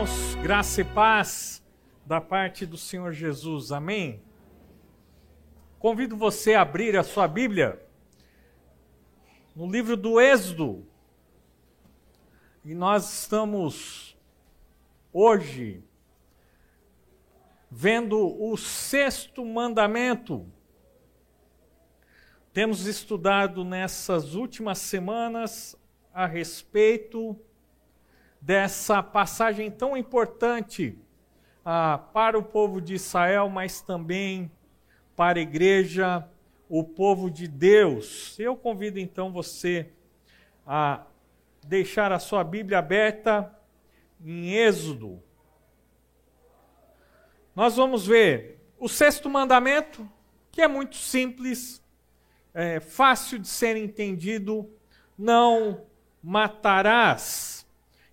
irmãos, graça e paz da parte do Senhor Jesus, amém? Convido você a abrir a sua Bíblia no livro do Êxodo, e nós estamos hoje vendo o sexto mandamento. Temos estudado nessas últimas semanas a respeito dessa passagem tão importante ah, para o povo de Israel, mas também para a igreja, o povo de Deus. Eu convido então você a deixar a sua Bíblia aberta em Êxodo. Nós vamos ver o sexto mandamento, que é muito simples, é fácil de ser entendido: não matarás.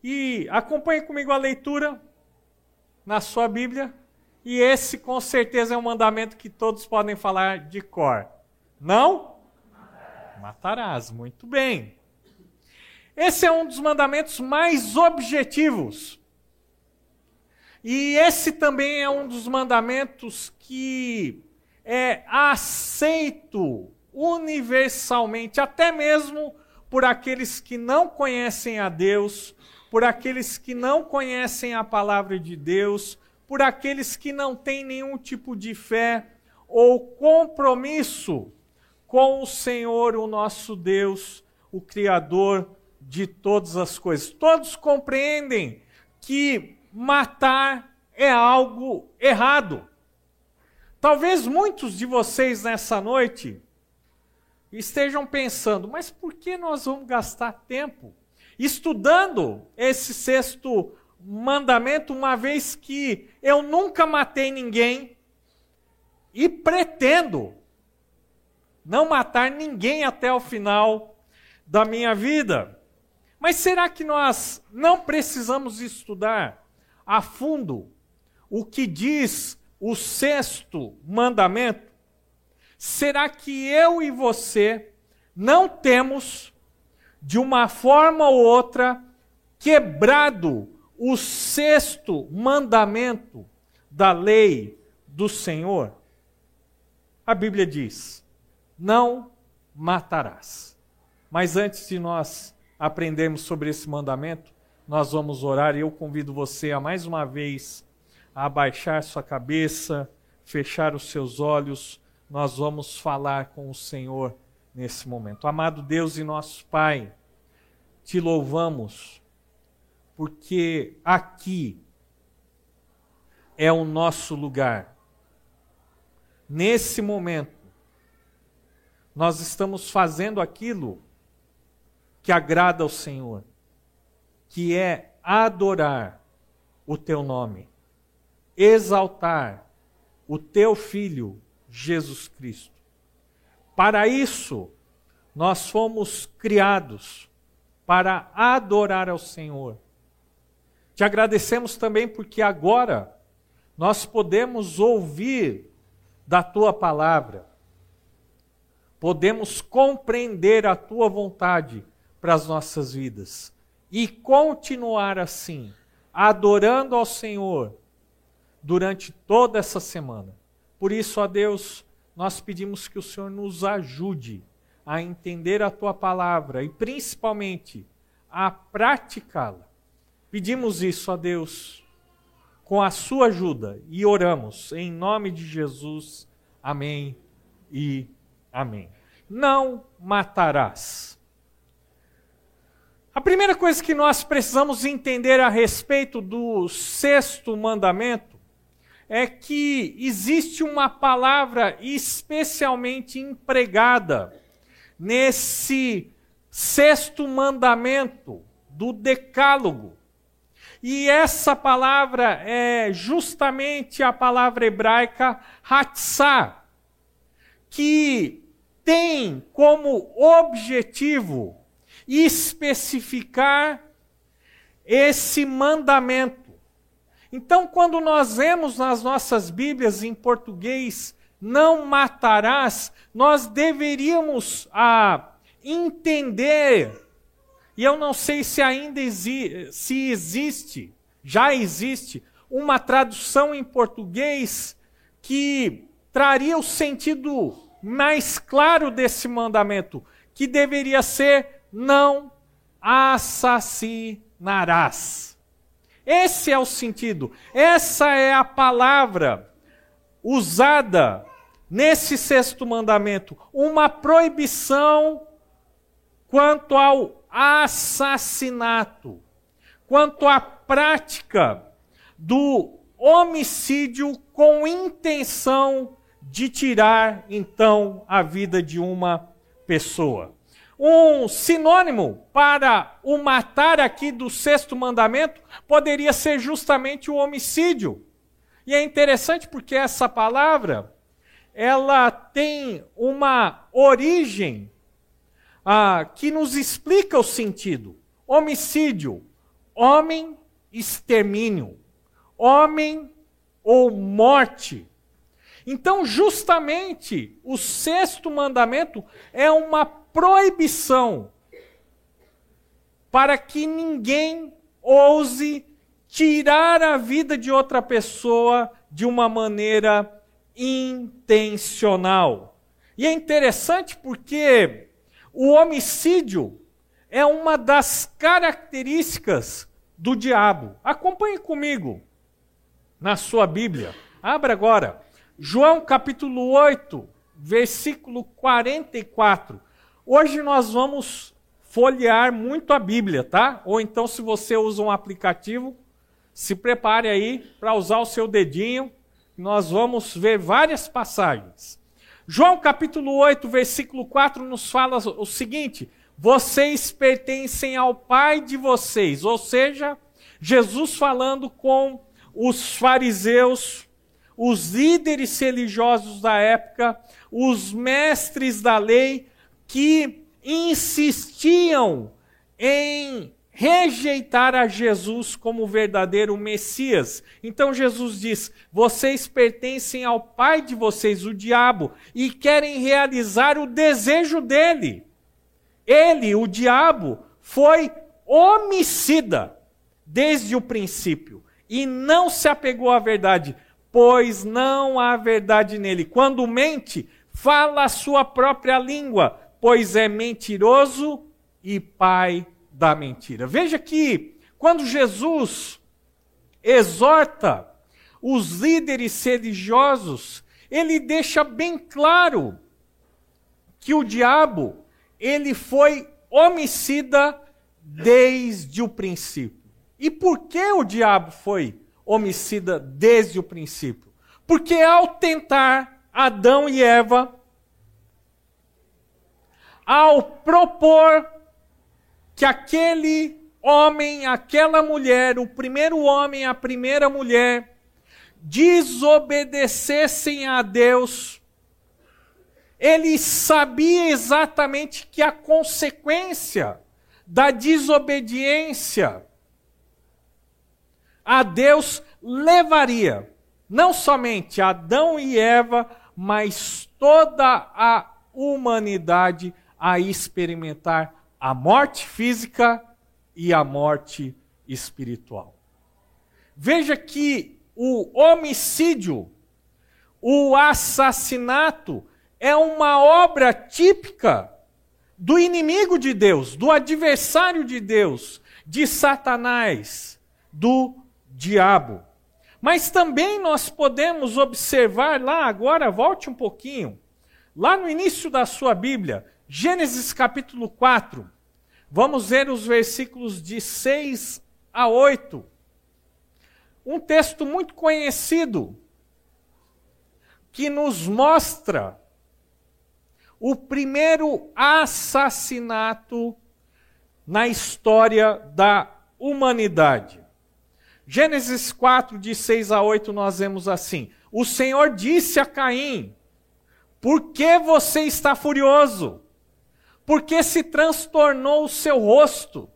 E acompanhe comigo a leitura na sua Bíblia. E esse, com certeza, é um mandamento que todos podem falar de cor. Não? Matarás. Muito bem. Esse é um dos mandamentos mais objetivos. E esse também é um dos mandamentos que é aceito universalmente, até mesmo por aqueles que não conhecem a Deus por aqueles que não conhecem a palavra de Deus, por aqueles que não têm nenhum tipo de fé ou compromisso com o Senhor, o nosso Deus, o Criador de todas as coisas. Todos compreendem que matar é algo errado. Talvez muitos de vocês nessa noite estejam pensando, mas por que nós vamos gastar tempo estudando esse sexto mandamento, uma vez que eu nunca matei ninguém e pretendo não matar ninguém até o final da minha vida. Mas será que nós não precisamos estudar a fundo o que diz o sexto mandamento? Será que eu e você não temos de uma forma ou outra, quebrado o sexto mandamento da lei do Senhor? A Bíblia diz: não matarás. Mas antes de nós aprendermos sobre esse mandamento, nós vamos orar e eu convido você a mais uma vez a abaixar sua cabeça, fechar os seus olhos. Nós vamos falar com o Senhor nesse momento. Amado Deus e nosso Pai, te louvamos, porque aqui é o nosso lugar. Nesse momento, nós estamos fazendo aquilo que agrada ao Senhor, que é adorar o teu nome, exaltar o teu filho Jesus Cristo. Para isso, nós fomos criados para adorar ao Senhor. Te agradecemos também porque agora nós podemos ouvir da tua palavra, podemos compreender a tua vontade para as nossas vidas e continuar assim, adorando ao Senhor durante toda essa semana. Por isso, ó Deus, nós pedimos que o Senhor nos ajude a entender a tua palavra e principalmente a praticá-la. Pedimos isso a Deus com a sua ajuda e oramos em nome de Jesus. Amém e amém. Não matarás. A primeira coisa que nós precisamos entender a respeito do sexto mandamento é que existe uma palavra especialmente empregada nesse sexto mandamento do Decálogo. E essa palavra é justamente a palavra hebraica hatzah, que tem como objetivo especificar esse mandamento então, quando nós vemos nas nossas Bíblias em português, não matarás, nós deveríamos ah, entender, e eu não sei se ainda exi se existe, já existe uma tradução em português que traria o sentido mais claro desse mandamento, que deveria ser não assassinarás. Esse é o sentido, essa é a palavra usada nesse sexto mandamento, uma proibição quanto ao assassinato, quanto à prática do homicídio com intenção de tirar então a vida de uma pessoa. Um sinônimo para o matar aqui do sexto mandamento poderia ser justamente o homicídio. E é interessante porque essa palavra ela tem uma origem ah, que nos explica o sentido. Homicídio, homem, extermínio, homem ou morte. Então, justamente, o sexto mandamento é uma proibição para que ninguém ouse tirar a vida de outra pessoa de uma maneira intencional. E é interessante porque o homicídio é uma das características do diabo. Acompanhe comigo na sua Bíblia. Abra agora. João capítulo 8, versículo 44. Hoje nós vamos folhear muito a Bíblia, tá? Ou então, se você usa um aplicativo, se prepare aí para usar o seu dedinho. Nós vamos ver várias passagens. João capítulo 8, versículo 4 nos fala o seguinte: Vocês pertencem ao Pai de vocês, ou seja, Jesus falando com os fariseus os líderes religiosos da época, os mestres da lei, que insistiam em rejeitar a Jesus como verdadeiro Messias. Então Jesus diz: vocês pertencem ao pai de vocês, o diabo, e querem realizar o desejo dele. Ele, o diabo, foi homicida desde o princípio e não se apegou à verdade pois não há verdade nele. Quando mente, fala a sua própria língua, pois é mentiroso e pai da mentira. Veja que quando Jesus exorta os líderes religiosos, ele deixa bem claro que o diabo, ele foi homicida desde o princípio. E por que o diabo foi homicida desde o princípio. Porque ao tentar Adão e Eva, ao propor que aquele homem, aquela mulher, o primeiro homem, a primeira mulher, desobedecessem a Deus, ele sabia exatamente que a consequência da desobediência a Deus levaria não somente Adão e Eva, mas toda a humanidade a experimentar a morte física e a morte espiritual. Veja que o homicídio, o assassinato, é uma obra típica do inimigo de Deus, do adversário de Deus, de Satanás, do diabo. Mas também nós podemos observar lá agora, volte um pouquinho, lá no início da sua Bíblia, Gênesis capítulo 4. Vamos ver os versículos de 6 a 8. Um texto muito conhecido que nos mostra o primeiro assassinato na história da humanidade. Gênesis 4, de 6 a 8, nós vemos assim: O Senhor disse a Caim: Por que você está furioso? Por que se transtornou o seu rosto?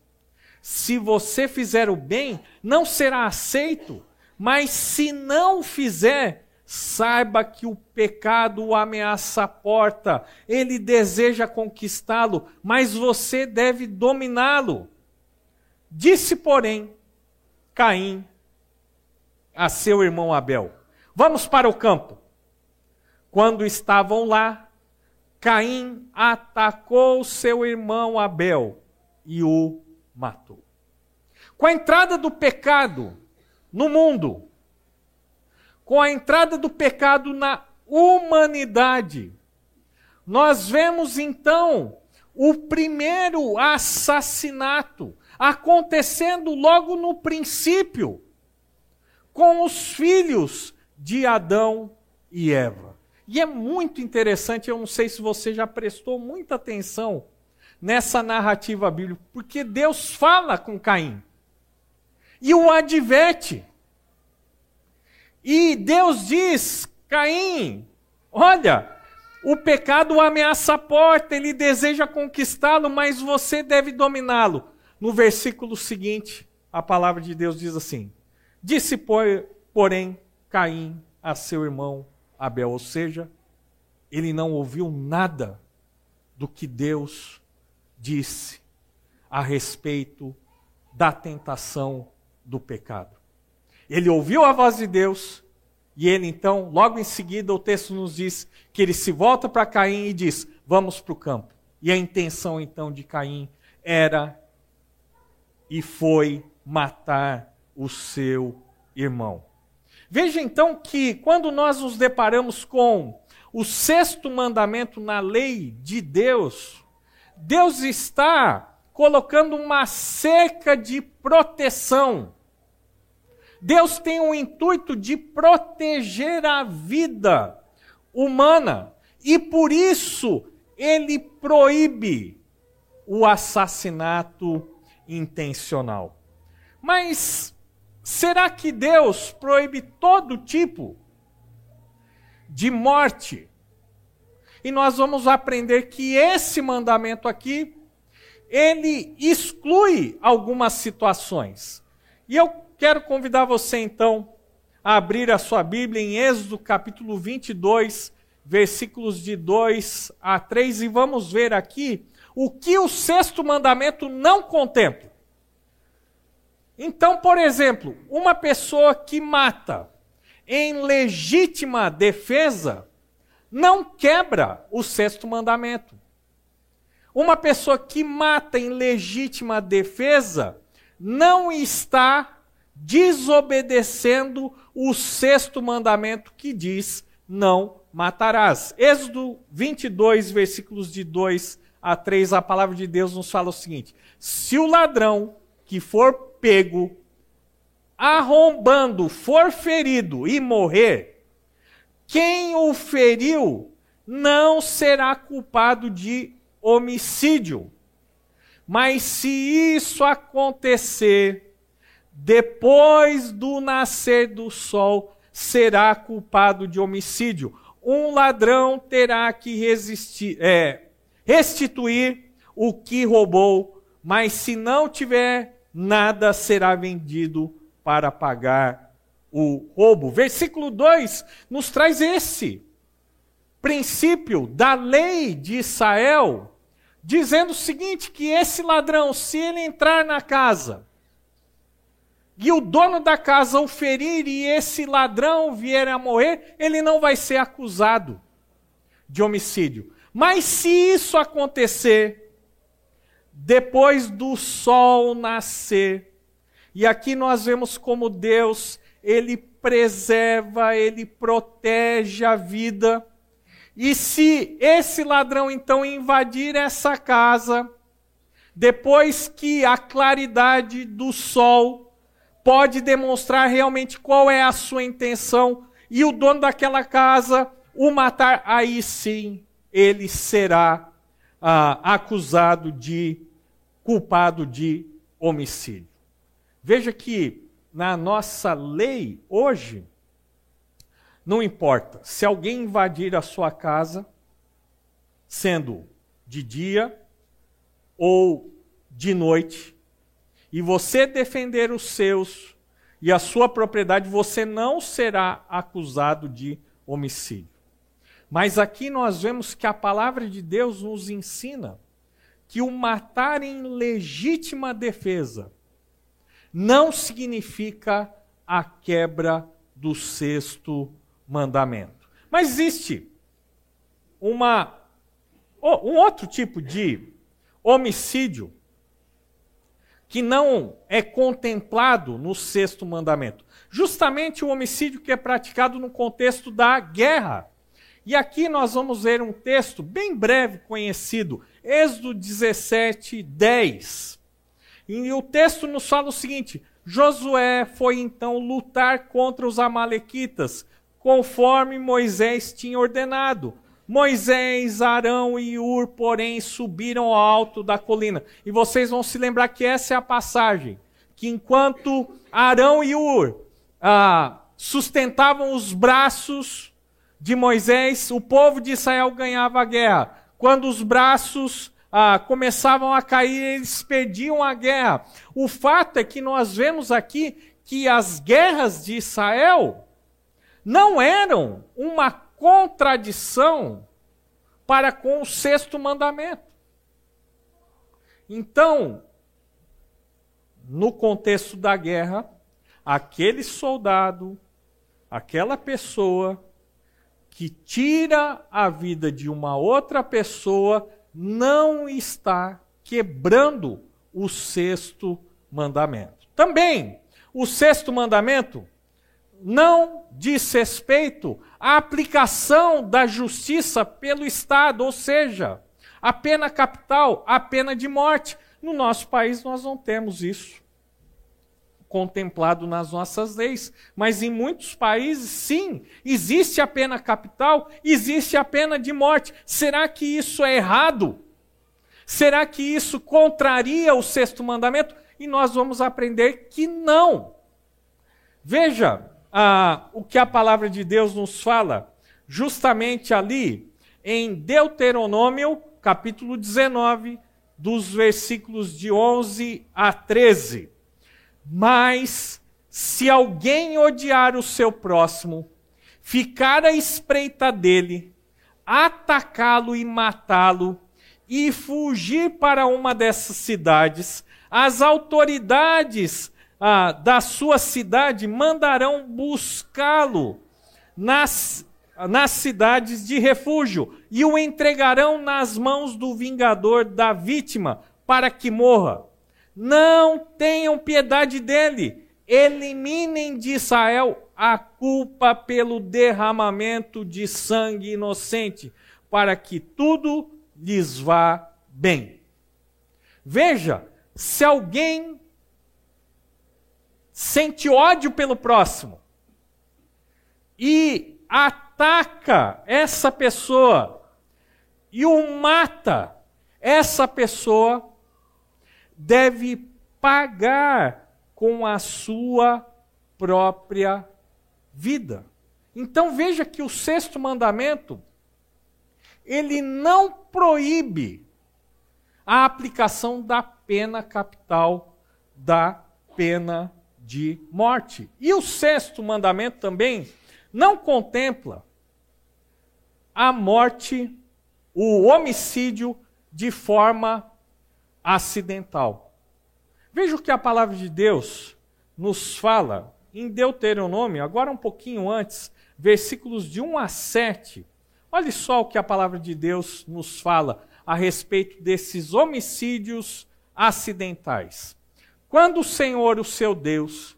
Se você fizer o bem, não será aceito, mas se não fizer, saiba que o pecado o ameaça a porta, ele deseja conquistá-lo, mas você deve dominá-lo. Disse, porém, Caim a seu irmão Abel. Vamos para o campo. Quando estavam lá, Caim atacou seu irmão Abel e o matou. Com a entrada do pecado no mundo, com a entrada do pecado na humanidade, nós vemos então o primeiro assassinato acontecendo logo no princípio, com os filhos de Adão e Eva. E é muito interessante, eu não sei se você já prestou muita atenção nessa narrativa bíblica, porque Deus fala com Caim e o adverte. E Deus diz: Caim, olha, o pecado ameaça a porta, ele deseja conquistá-lo, mas você deve dominá-lo. No versículo seguinte, a palavra de Deus diz assim: Disse, porém, Caim a seu irmão Abel, ou seja, ele não ouviu nada do que Deus disse a respeito da tentação do pecado. Ele ouviu a voz de Deus e ele então, logo em seguida, o texto nos diz que ele se volta para Caim e diz: Vamos para o campo. E a intenção então de Caim era e foi matar o seu irmão. Veja então que quando nós nos deparamos com o sexto mandamento na lei de Deus, Deus está colocando uma cerca de proteção. Deus tem o intuito de proteger a vida humana e por isso ele proíbe o assassinato intencional. Mas será que Deus proíbe todo tipo de morte? E nós vamos aprender que esse mandamento aqui ele exclui algumas situações. E eu quero convidar você então a abrir a sua Bíblia em Êxodo capítulo 22, versículos de 2 a 3 e vamos ver aqui o que o sexto mandamento não contempla. Então, por exemplo, uma pessoa que mata em legítima defesa não quebra o sexto mandamento. Uma pessoa que mata em legítima defesa não está desobedecendo o sexto mandamento que diz: não matarás. Êxodo 22, versículos de 2 a 3, a palavra de Deus nos fala o seguinte: se o ladrão que for pego arrombando for ferido e morrer, quem o feriu não será culpado de homicídio. Mas se isso acontecer depois do nascer do sol, será culpado de homicídio. Um ladrão terá que resistir, é, restituir o que roubou, mas se não tiver nada, será vendido para pagar o roubo. Versículo 2 nos traz esse princípio da lei de Israel, dizendo o seguinte: que esse ladrão, se ele entrar na casa e o dono da casa o ferir e esse ladrão vier a morrer, ele não vai ser acusado de homicídio. Mas se isso acontecer depois do sol nascer, e aqui nós vemos como Deus, ele preserva, ele protege a vida e se esse ladrão então invadir essa casa, depois que a claridade do sol pode demonstrar realmente qual é a sua intenção, e o dono daquela casa o matar, aí sim ele será ah, acusado de culpado de homicídio. Veja que na nossa lei hoje, não importa se alguém invadir a sua casa, sendo de dia ou de noite, e você defender os seus e a sua propriedade, você não será acusado de homicídio. Mas aqui nós vemos que a palavra de Deus nos ensina que o matar em legítima defesa não significa a quebra do sexto mandamento. Mas existe uma, um outro tipo de homicídio que não é contemplado no sexto mandamento. Justamente o homicídio que é praticado no contexto da guerra. E aqui nós vamos ver um texto bem breve conhecido, Êxodo 17, 10. E o texto nos fala o seguinte: Josué foi então lutar contra os Amalequitas, conforme Moisés tinha ordenado. Moisés, Arão e Ur, porém, subiram ao alto da colina. E vocês vão se lembrar que essa é a passagem. Que enquanto Arão e Ur ah, sustentavam os braços de Moisés, o povo de Israel ganhava a guerra. Quando os braços ah, começavam a cair, eles perdiam a guerra. O fato é que nós vemos aqui que as guerras de Israel não eram uma contradição para com o sexto mandamento. Então, no contexto da guerra, aquele soldado, aquela pessoa que tira a vida de uma outra pessoa, não está quebrando o sexto mandamento. Também, o sexto mandamento não diz respeito à aplicação da justiça pelo Estado, ou seja, a pena capital, a pena de morte. No nosso país nós não temos isso contemplado nas nossas leis, mas em muitos países sim, existe a pena capital, existe a pena de morte. Será que isso é errado? Será que isso contraria o sexto mandamento? E nós vamos aprender que não. Veja, ah, o que a palavra de Deus nos fala, justamente ali em Deuteronômio, capítulo 19, dos versículos de 11 a 13. Mas se alguém odiar o seu próximo, ficar à espreita dele, atacá-lo e matá-lo, e fugir para uma dessas cidades, as autoridades ah, da sua cidade mandarão buscá-lo nas, nas cidades de refúgio e o entregarão nas mãos do vingador da vítima para que morra. Não tenham piedade dele. Eliminem de Israel a culpa pelo derramamento de sangue inocente, para que tudo lhes vá bem. Veja, se alguém sente ódio pelo próximo e ataca essa pessoa e o mata, essa pessoa deve pagar com a sua própria vida. Então veja que o sexto mandamento ele não proíbe a aplicação da pena capital, da pena de morte. E o sexto mandamento também não contempla a morte, o homicídio de forma acidental. Veja o que a palavra de Deus nos fala em Deuteronômio, agora um pouquinho antes, versículos de 1 a 7. Olha só o que a palavra de Deus nos fala a respeito desses homicídios acidentais. Quando o Senhor, o seu Deus,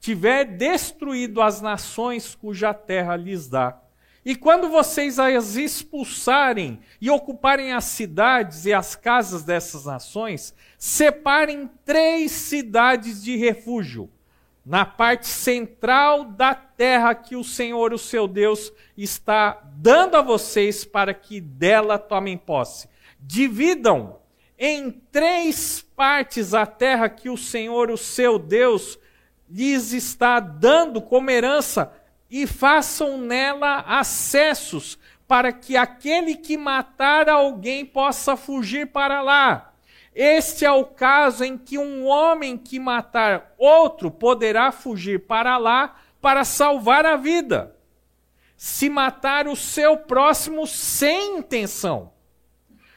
tiver destruído as nações cuja terra lhes dá, e quando vocês as expulsarem e ocuparem as cidades e as casas dessas nações, separem três cidades de refúgio, na parte central da terra que o Senhor, o seu Deus, está dando a vocês para que dela tomem posse. Dividam em três partes a terra que o Senhor, o seu Deus, lhes está dando como herança, e façam nela acessos, para que aquele que matar alguém possa fugir para lá. Este é o caso em que um homem que matar outro poderá fugir para lá para salvar a vida. Se matar o seu próximo sem intenção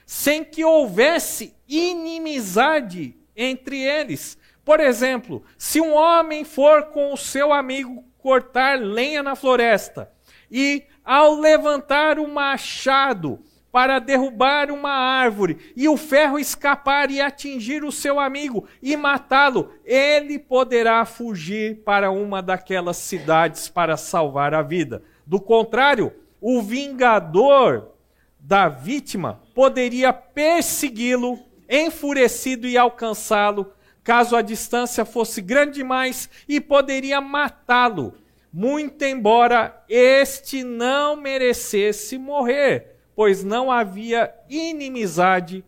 sem que houvesse inimizade entre eles, Por exemplo, se um homem for com o seu amigo cortar lenha na floresta e, ao levantar o machado para derrubar uma árvore e o ferro escapar e atingir o seu amigo e matá-lo, ele poderá fugir para uma daquelas cidades para salvar a vida. Do contrário, o vingador da vítima poderia persegui-lo, enfurecido e alcançá-lo, caso a distância fosse grande demais, e poderia matá-lo, muito embora este não merecesse morrer, pois não havia inimizade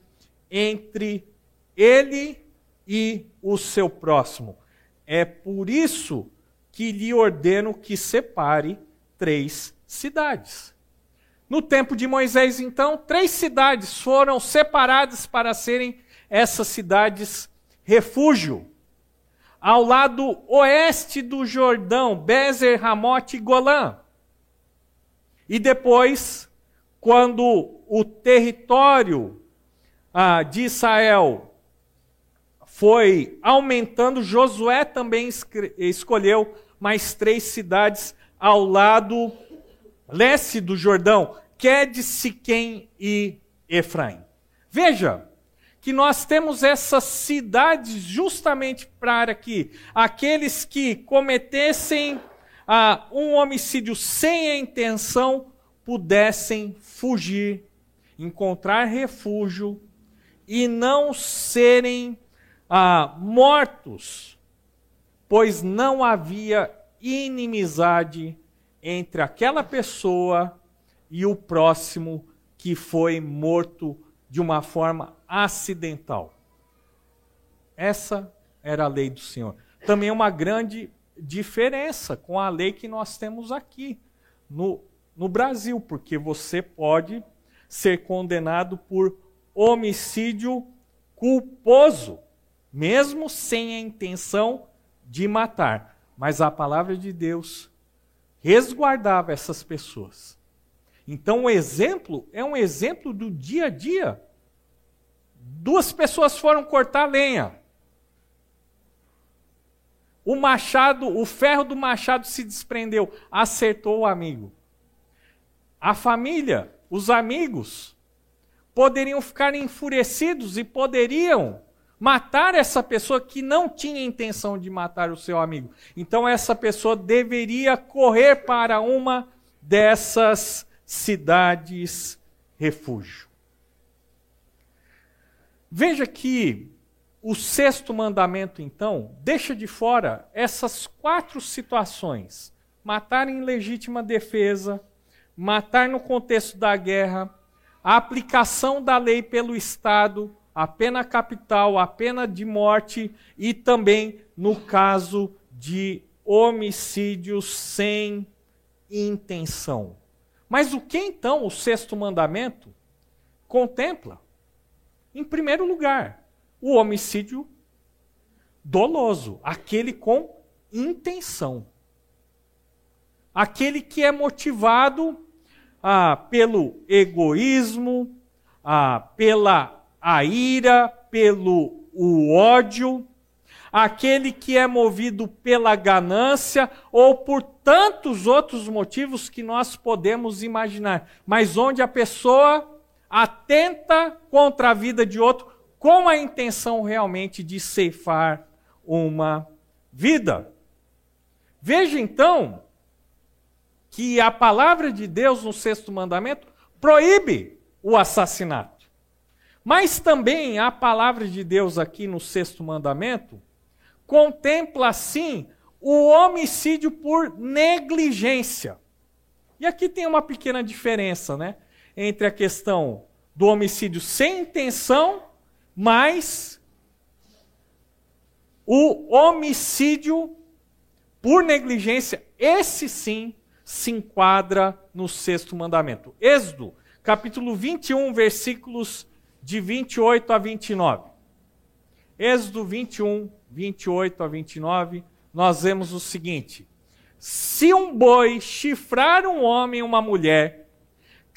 entre ele e o seu próximo. É por isso que lhe ordeno que separe três cidades. No tempo de Moisés, então, três cidades foram separadas para serem essas cidades refúgio. Ao lado oeste do Jordão, Bezer, Ramote e Golã. E depois, quando o território ah, de Israel foi aumentando, Josué também escolheu mais três cidades ao lado leste do Jordão, Quedes, Siquém e Efraim. Veja que nós temos essas cidades justamente para que aqueles que cometessem ah, um homicídio sem a intenção pudessem fugir, encontrar refúgio e não serem ah, mortos, pois não havia inimizade entre aquela pessoa e o próximo que foi morto de uma forma acidental. Essa era a lei do Senhor. Também é uma grande diferença com a lei que nós temos aqui no, no Brasil, porque você pode ser condenado por homicídio culposo, mesmo sem a intenção de matar. Mas a palavra de Deus resguardava essas pessoas. Então, o exemplo é um exemplo do dia a dia. Duas pessoas foram cortar lenha. O machado, o ferro do machado se desprendeu, acertou o amigo. A família, os amigos, poderiam ficar enfurecidos e poderiam matar essa pessoa que não tinha intenção de matar o seu amigo. Então essa pessoa deveria correr para uma dessas cidades refúgio. Veja que o sexto mandamento, então, deixa de fora essas quatro situações: matar em legítima defesa, matar no contexto da guerra, a aplicação da lei pelo Estado a pena capital, a pena de morte e também no caso de homicídio sem intenção. Mas o que então o sexto mandamento contempla? Em primeiro lugar, o homicídio doloso, aquele com intenção. Aquele que é motivado ah, pelo egoísmo, ah, pela a ira, pelo o ódio, aquele que é movido pela ganância ou por tantos outros motivos que nós podemos imaginar, mas onde a pessoa atenta contra a vida de outro com a intenção realmente de ceifar uma vida. Veja então que a palavra de Deus no sexto mandamento proíbe o assassinato. Mas também a palavra de Deus aqui no sexto mandamento contempla, assim, o homicídio por negligência. E aqui tem uma pequena diferença, né? Entre a questão do homicídio sem intenção, mas o homicídio por negligência, esse sim se enquadra no sexto mandamento. Êxodo, capítulo 21, versículos de 28 a 29. Êxodo 21, 28 a 29, nós vemos o seguinte: Se um boi chifrar um homem e uma mulher,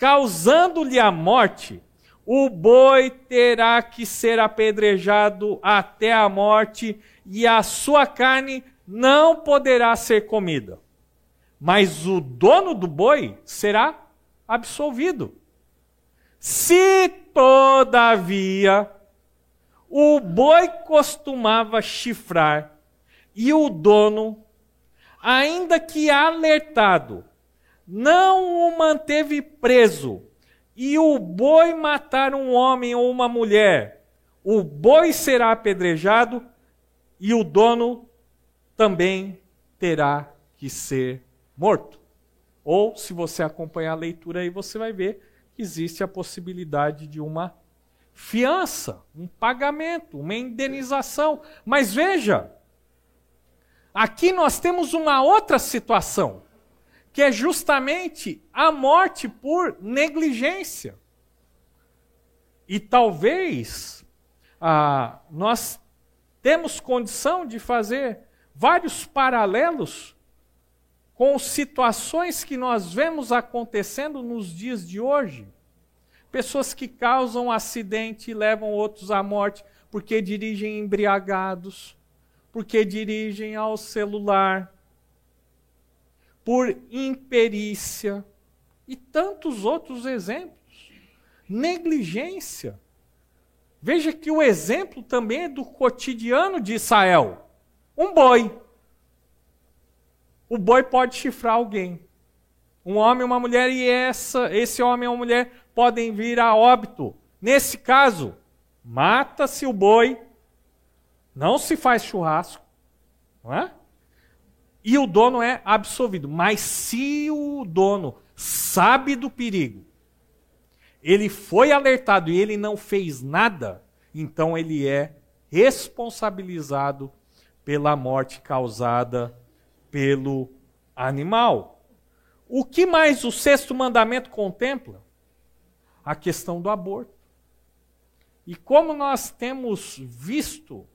causando-lhe a morte, o boi terá que ser apedrejado até a morte, e a sua carne não poderá ser comida. Mas o dono do boi será absolvido. Se, todavia, o boi costumava chifrar e o dono, ainda que alertado, não o manteve preso, e o boi matar um homem ou uma mulher, o boi será apedrejado e o dono também terá que ser morto. Ou, se você acompanhar a leitura aí, você vai ver que existe a possibilidade de uma fiança, um pagamento, uma indenização. Mas veja, aqui nós temos uma outra situação, que é justamente a morte por negligência. E talvez ah, nós temos condição de fazer vários paralelos com situações que nós vemos acontecendo nos dias de hoje. Pessoas que causam acidente e levam outros à morte porque dirigem embriagados, porque dirigem ao celular, por imperícia e tantos outros exemplos. Negligência. Veja que o exemplo também é do cotidiano de Israel. Um boi. O boi pode chifrar alguém. Um homem uma mulher, e essa, esse homem ou mulher podem vir a óbito. Nesse caso, mata-se o boi, não se faz churrasco, não é? E o dono é absolvido. Mas se o dono sabe do perigo, ele foi alertado e ele não fez nada, então ele é responsabilizado pela morte causada pelo animal. O que mais o sexto mandamento contempla? A questão do aborto. E como nós temos visto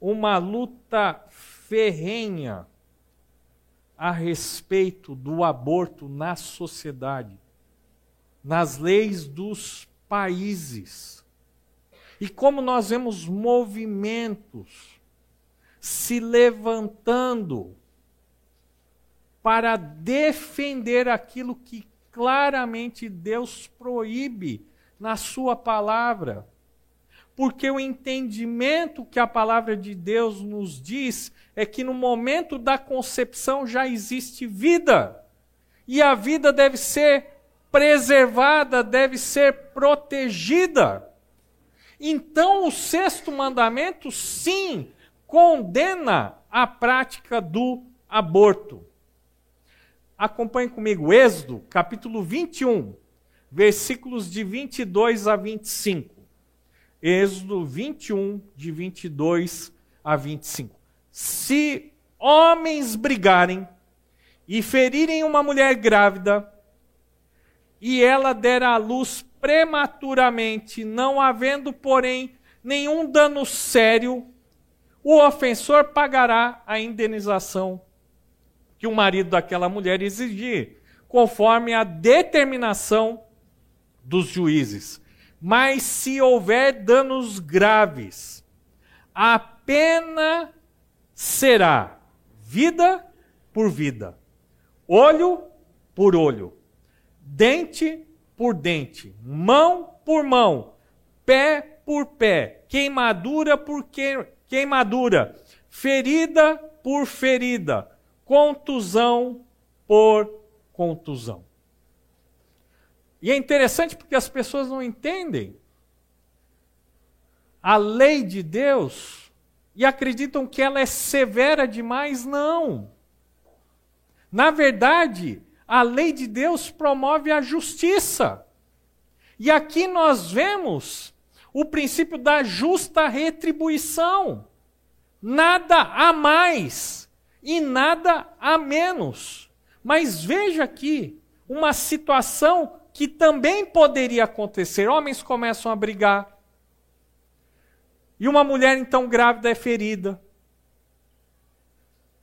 uma luta ferrenha a respeito do aborto na sociedade, nas leis dos países. E como nós vemos movimentos se levantando para defender aquilo que claramente Deus proíbe na Sua palavra. Porque o entendimento que a palavra de Deus nos diz é que no momento da concepção já existe vida. E a vida deve ser preservada, deve ser protegida. Então, o sexto mandamento, sim, condena a prática do aborto. Acompanhe comigo, Êxodo, capítulo 21, versículos de 22 a 25. Êxodo 21, de 22 a 25. Se homens brigarem e ferirem uma mulher grávida, e ela der à luz prematuramente, não havendo, porém, nenhum dano sério, o ofensor pagará a indenização que o marido daquela mulher exigir, conforme a determinação dos juízes. Mas se houver danos graves, a pena será vida por vida, olho por olho dente por dente, mão por mão, pé por pé, queimadura por que, queimadura, ferida por ferida, contusão por contusão. E é interessante porque as pessoas não entendem a lei de Deus e acreditam que ela é severa demais. Não. Na verdade, a lei de Deus promove a justiça. E aqui nós vemos o princípio da justa retribuição. Nada a mais e nada a menos. Mas veja aqui uma situação que também poderia acontecer. Homens começam a brigar. E uma mulher então grávida é ferida.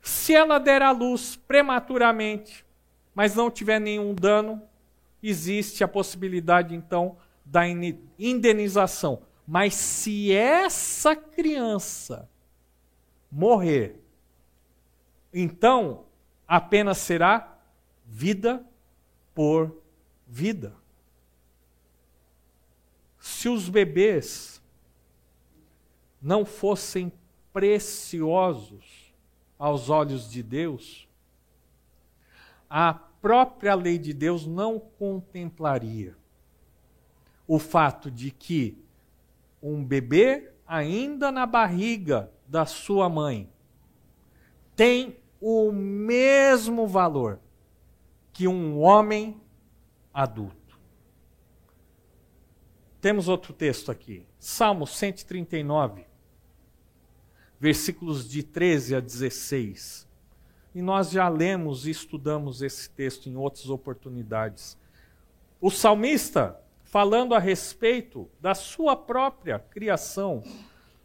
Se ela der à luz prematuramente, mas não tiver nenhum dano, existe a possibilidade então da indenização. Mas se essa criança morrer, então a pena será vida por vida. Se os bebês não fossem preciosos aos olhos de Deus, a própria lei de Deus não contemplaria o fato de que um bebê, ainda na barriga da sua mãe, tem o mesmo valor que um homem adulto. Temos outro texto aqui, Salmo 139, versículos de 13 a 16. E nós já lemos e estudamos esse texto em outras oportunidades. O salmista, falando a respeito da sua própria criação,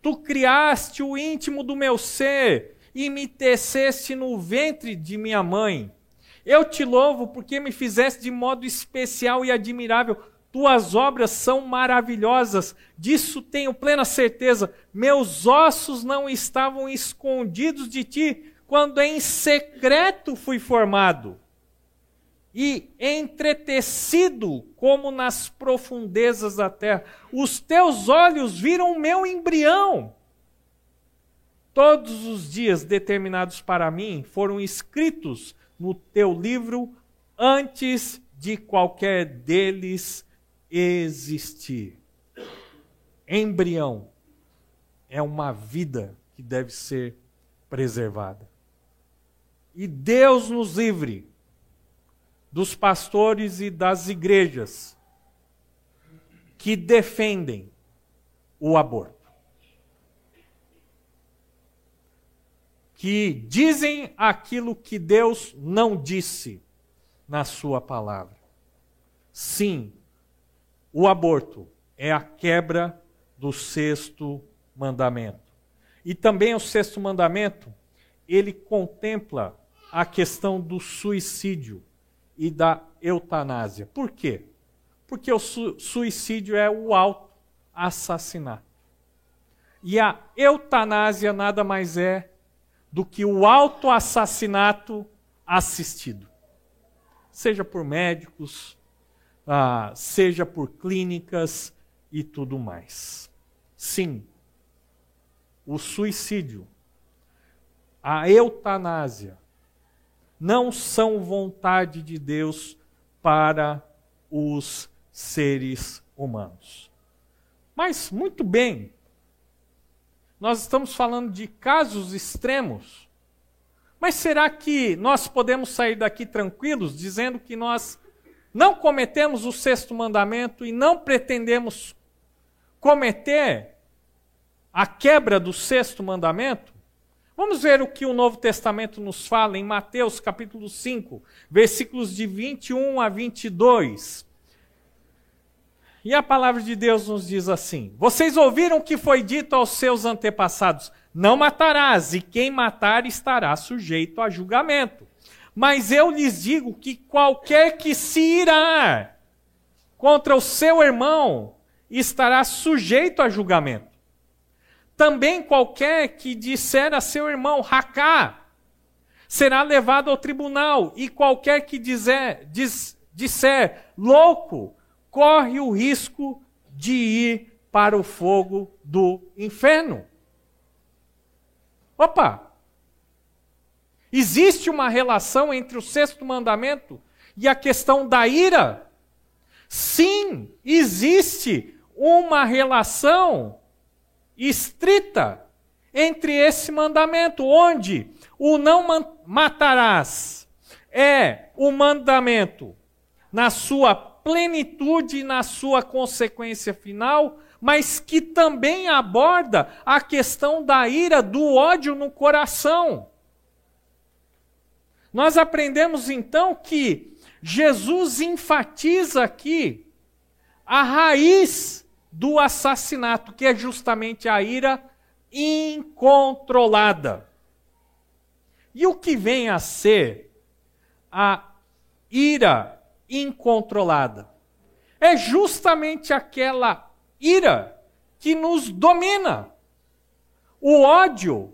tu criaste o íntimo do meu ser e me teceste no ventre de minha mãe. Eu te louvo porque me fizeste de modo especial e admirável. Tuas obras são maravilhosas, disso tenho plena certeza. Meus ossos não estavam escondidos de ti quando em secreto fui formado e entretecido como nas profundezas da terra. Os teus olhos viram o meu embrião. Todos os dias determinados para mim foram escritos no teu livro antes de qualquer deles existir. Embrião é uma vida que deve ser preservada. E Deus nos livre dos pastores e das igrejas que defendem o aborto. Que dizem aquilo que Deus não disse na Sua palavra. Sim, o aborto é a quebra do sexto mandamento. E também o sexto mandamento, ele contempla a questão do suicídio e da eutanásia. Por quê? Porque o su suicídio é o auto-assassinato. E a eutanásia nada mais é do que o auto-assassinato assistido. Seja por médicos, ah, seja por clínicas e tudo mais. Sim, o suicídio, a eutanásia, não são vontade de Deus para os seres humanos. Mas, muito bem, nós estamos falando de casos extremos. Mas será que nós podemos sair daqui tranquilos dizendo que nós não cometemos o sexto mandamento e não pretendemos cometer a quebra do sexto mandamento? Vamos ver o que o Novo Testamento nos fala em Mateus capítulo 5, versículos de 21 a 22. E a palavra de Deus nos diz assim: Vocês ouviram o que foi dito aos seus antepassados: Não matarás, e quem matar estará sujeito a julgamento. Mas eu lhes digo que qualquer que se irá contra o seu irmão estará sujeito a julgamento. Também qualquer que disser a seu irmão, racá, será levado ao tribunal, e qualquer que dizer, diz, disser louco, corre o risco de ir para o fogo do inferno. Opa! Existe uma relação entre o sexto mandamento e a questão da ira? Sim, existe uma relação estrita entre esse mandamento, onde o não matarás é o mandamento na sua plenitude na sua consequência final, mas que também aborda a questão da ira, do ódio no coração. Nós aprendemos então que Jesus enfatiza aqui a raiz do assassinato, que é justamente a ira incontrolada. E o que vem a ser a ira incontrolada? É justamente aquela ira que nos domina. O ódio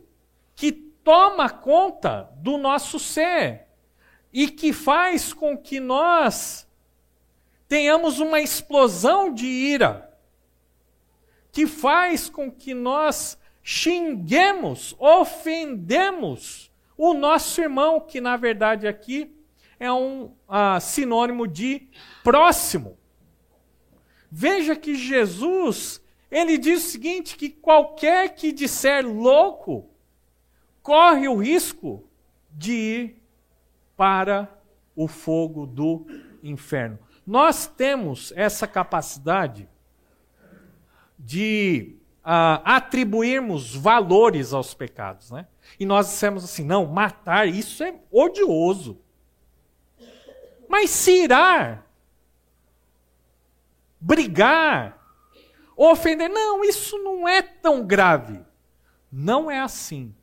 que toma conta do nosso ser e que faz com que nós tenhamos uma explosão de ira, que faz com que nós xinguemos, ofendemos o nosso irmão, que na verdade aqui é um uh, sinônimo de próximo. Veja que Jesus, ele diz o seguinte: que qualquer que disser louco, corre o risco de ir para o fogo do inferno. Nós temos essa capacidade de uh, atribuirmos valores aos pecados, né? E nós dissemos assim: não, matar, isso é odioso. Mas se irar, brigar, ofender, não, isso não é tão grave. Não é assim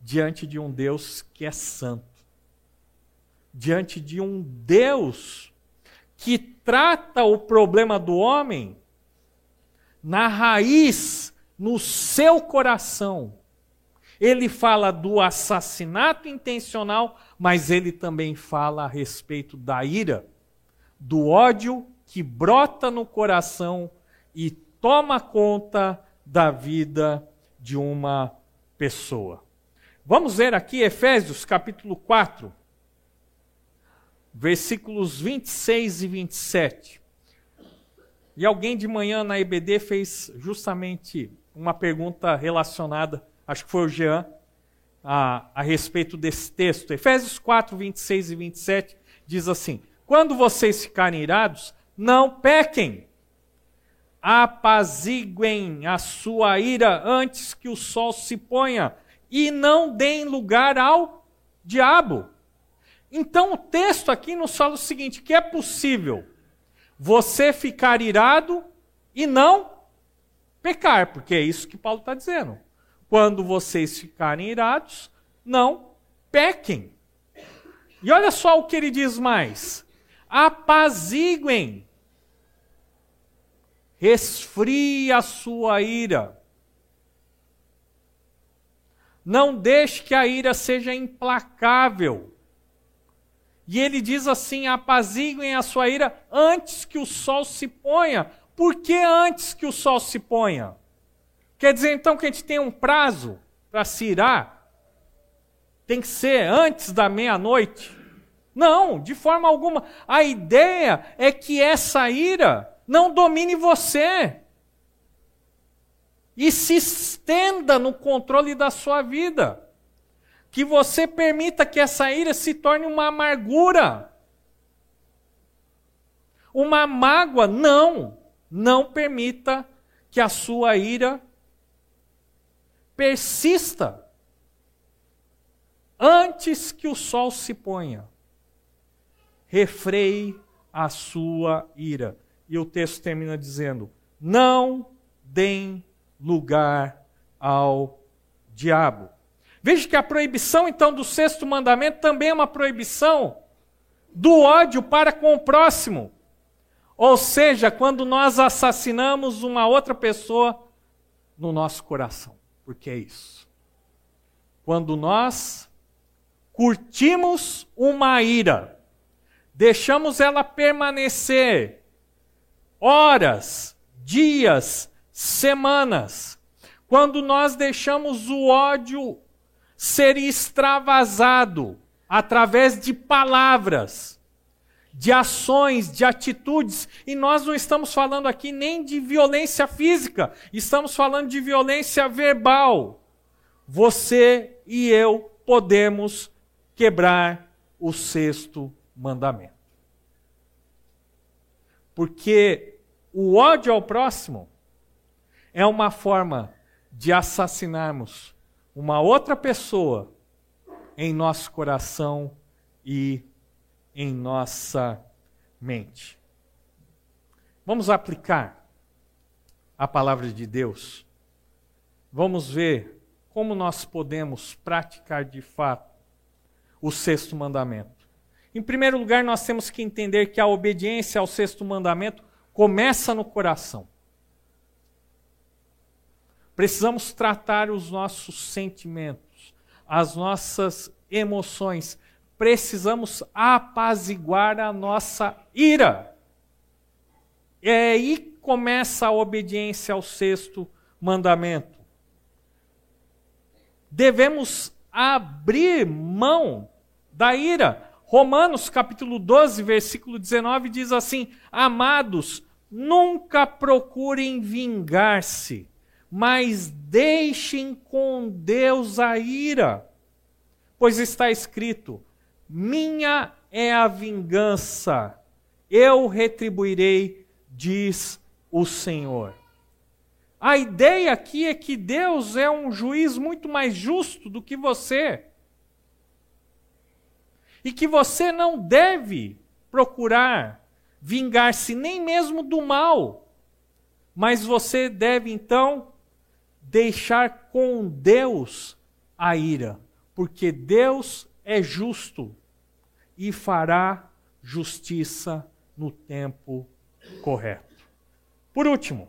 diante de um Deus que é santo. Diante de um Deus que trata o problema do homem na raiz, no seu coração. Ele fala do assassinato intencional, mas ele também fala a respeito da ira, do ódio que brota no coração e toma conta da vida de uma pessoa. Vamos ver aqui Efésios capítulo 4, versículos 26 e 27. E alguém de manhã na EBD fez justamente uma pergunta relacionada, acho que foi o Jean, a, a respeito desse texto. Efésios 4, 26 e 27 diz assim: Quando vocês ficarem irados, não pequem. Apaziguem a sua ira antes que o sol se ponha e não deem lugar ao diabo. Então o texto aqui nos fala o seguinte: que é possível você ficar irado e não pecar, porque é isso que Paulo está dizendo. Quando vocês ficarem irados, não pequem. E olha só o que ele diz mais: apaziguem, resfrie a sua ira. Não deixe que a ira seja implacável. E ele diz assim: apaziguem a sua ira antes que o sol se ponha. Por que antes que o sol se ponha? Quer dizer então que a gente tem um prazo para se irar? Tem que ser antes da meia-noite? Não, de forma alguma. A ideia é que essa ira não domine você e se estenda no controle da sua vida. Que você permita que essa ira se torne uma amargura. Uma mágoa. Não. Não permita que a sua ira persista antes que o sol se ponha. Refreie a sua ira. E o texto termina dizendo: Não deem lugar ao diabo. Veja que a proibição, então, do sexto mandamento também é uma proibição do ódio para com o próximo. Ou seja, quando nós assassinamos uma outra pessoa no nosso coração. Porque é isso. Quando nós curtimos uma ira, deixamos ela permanecer horas, dias, semanas, quando nós deixamos o ódio ser extravasado através de palavras, de ações, de atitudes, e nós não estamos falando aqui nem de violência física, estamos falando de violência verbal. Você e eu podemos quebrar o sexto mandamento. Porque o ódio ao próximo é uma forma de assassinarmos uma outra pessoa em nosso coração e em nossa mente. Vamos aplicar a palavra de Deus. Vamos ver como nós podemos praticar de fato o sexto mandamento. Em primeiro lugar, nós temos que entender que a obediência ao sexto mandamento começa no coração. Precisamos tratar os nossos sentimentos, as nossas emoções. Precisamos apaziguar a nossa ira. É aí começa a obediência ao sexto mandamento. Devemos abrir mão da ira. Romanos capítulo 12, versículo 19 diz assim: Amados, nunca procurem vingar-se, mas deixem com Deus a ira. Pois está escrito: Minha é a vingança, eu retribuirei, diz o Senhor. A ideia aqui é que Deus é um juiz muito mais justo do que você. E que você não deve procurar vingar-se nem mesmo do mal, mas você deve então deixar com Deus a ira, porque Deus é justo e fará justiça no tempo correto. Por último,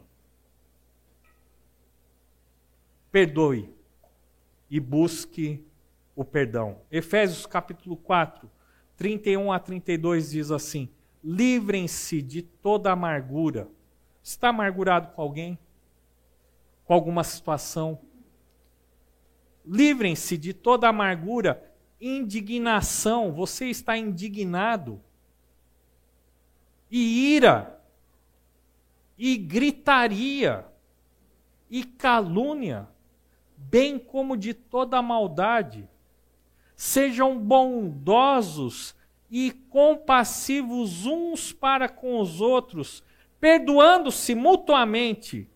perdoe e busque o perdão. Efésios capítulo 4, 31 a 32 diz assim: Livrem-se de toda amargura. Está amargurado com alguém? Com alguma situação? Livrem-se de toda amargura, indignação. Você está indignado. E ira. E gritaria. E calúnia. Bem como de toda maldade. Sejam bondosos e compassivos uns para com os outros, perdoando-se mutuamente,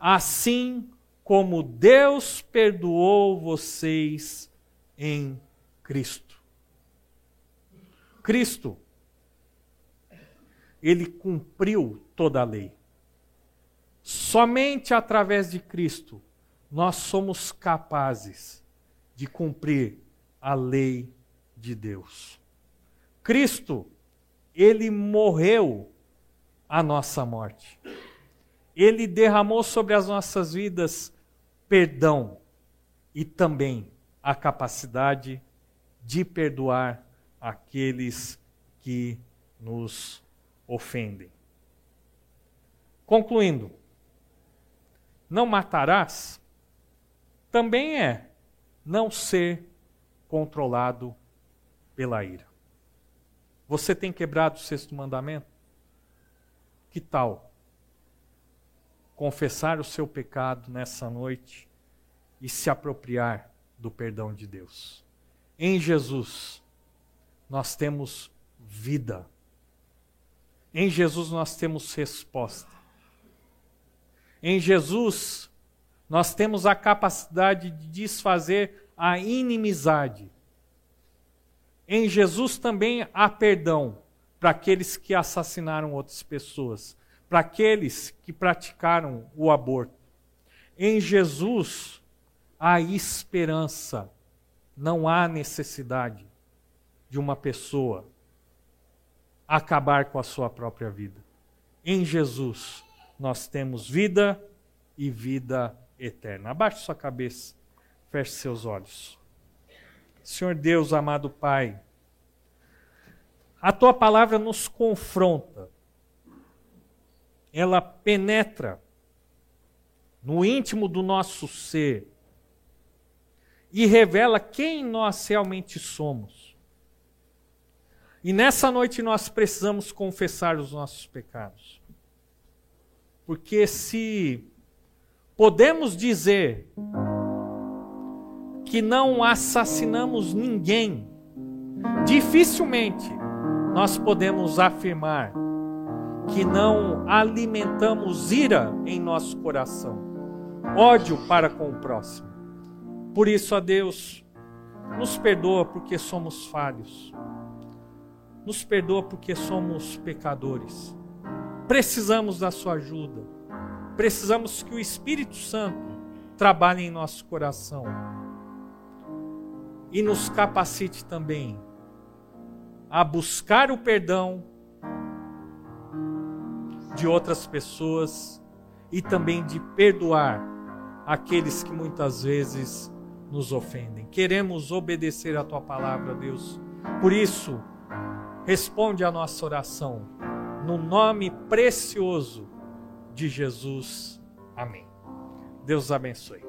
assim como Deus perdoou vocês em Cristo. Cristo, ele cumpriu toda a lei. Somente através de Cristo nós somos capazes de cumprir a lei de Deus. Cristo, ele morreu a nossa morte. Ele derramou sobre as nossas vidas perdão e também a capacidade de perdoar aqueles que nos ofendem. Concluindo, não matarás também é não ser controlado pela ira. Você tem quebrado o sexto mandamento? Que tal confessar o seu pecado nessa noite e se apropriar do perdão de Deus? Em Jesus, nós temos vida. Em Jesus, nós temos resposta. Em Jesus, nós temos a capacidade de desfazer a inimizade em Jesus também há perdão para aqueles que assassinaram outras pessoas, para aqueles que praticaram o aborto. Em Jesus há esperança, não há necessidade de uma pessoa acabar com a sua própria vida. Em Jesus nós temos vida e vida eterna. Abaixe sua cabeça, feche seus olhos. Senhor Deus, amado Pai, a tua palavra nos confronta, ela penetra no íntimo do nosso ser e revela quem nós realmente somos. E nessa noite nós precisamos confessar os nossos pecados. Porque se podemos dizer que não assassinamos ninguém, dificilmente nós podemos afirmar que não alimentamos ira em nosso coração, ódio para com o próximo. Por isso, a Deus, nos perdoa porque somos falhos, nos perdoa porque somos pecadores. Precisamos da Sua ajuda, precisamos que o Espírito Santo trabalhe em nosso coração. E nos capacite também a buscar o perdão de outras pessoas e também de perdoar aqueles que muitas vezes nos ofendem. Queremos obedecer a tua palavra, Deus. Por isso, responde a nossa oração no nome precioso de Jesus. Amém. Deus abençoe.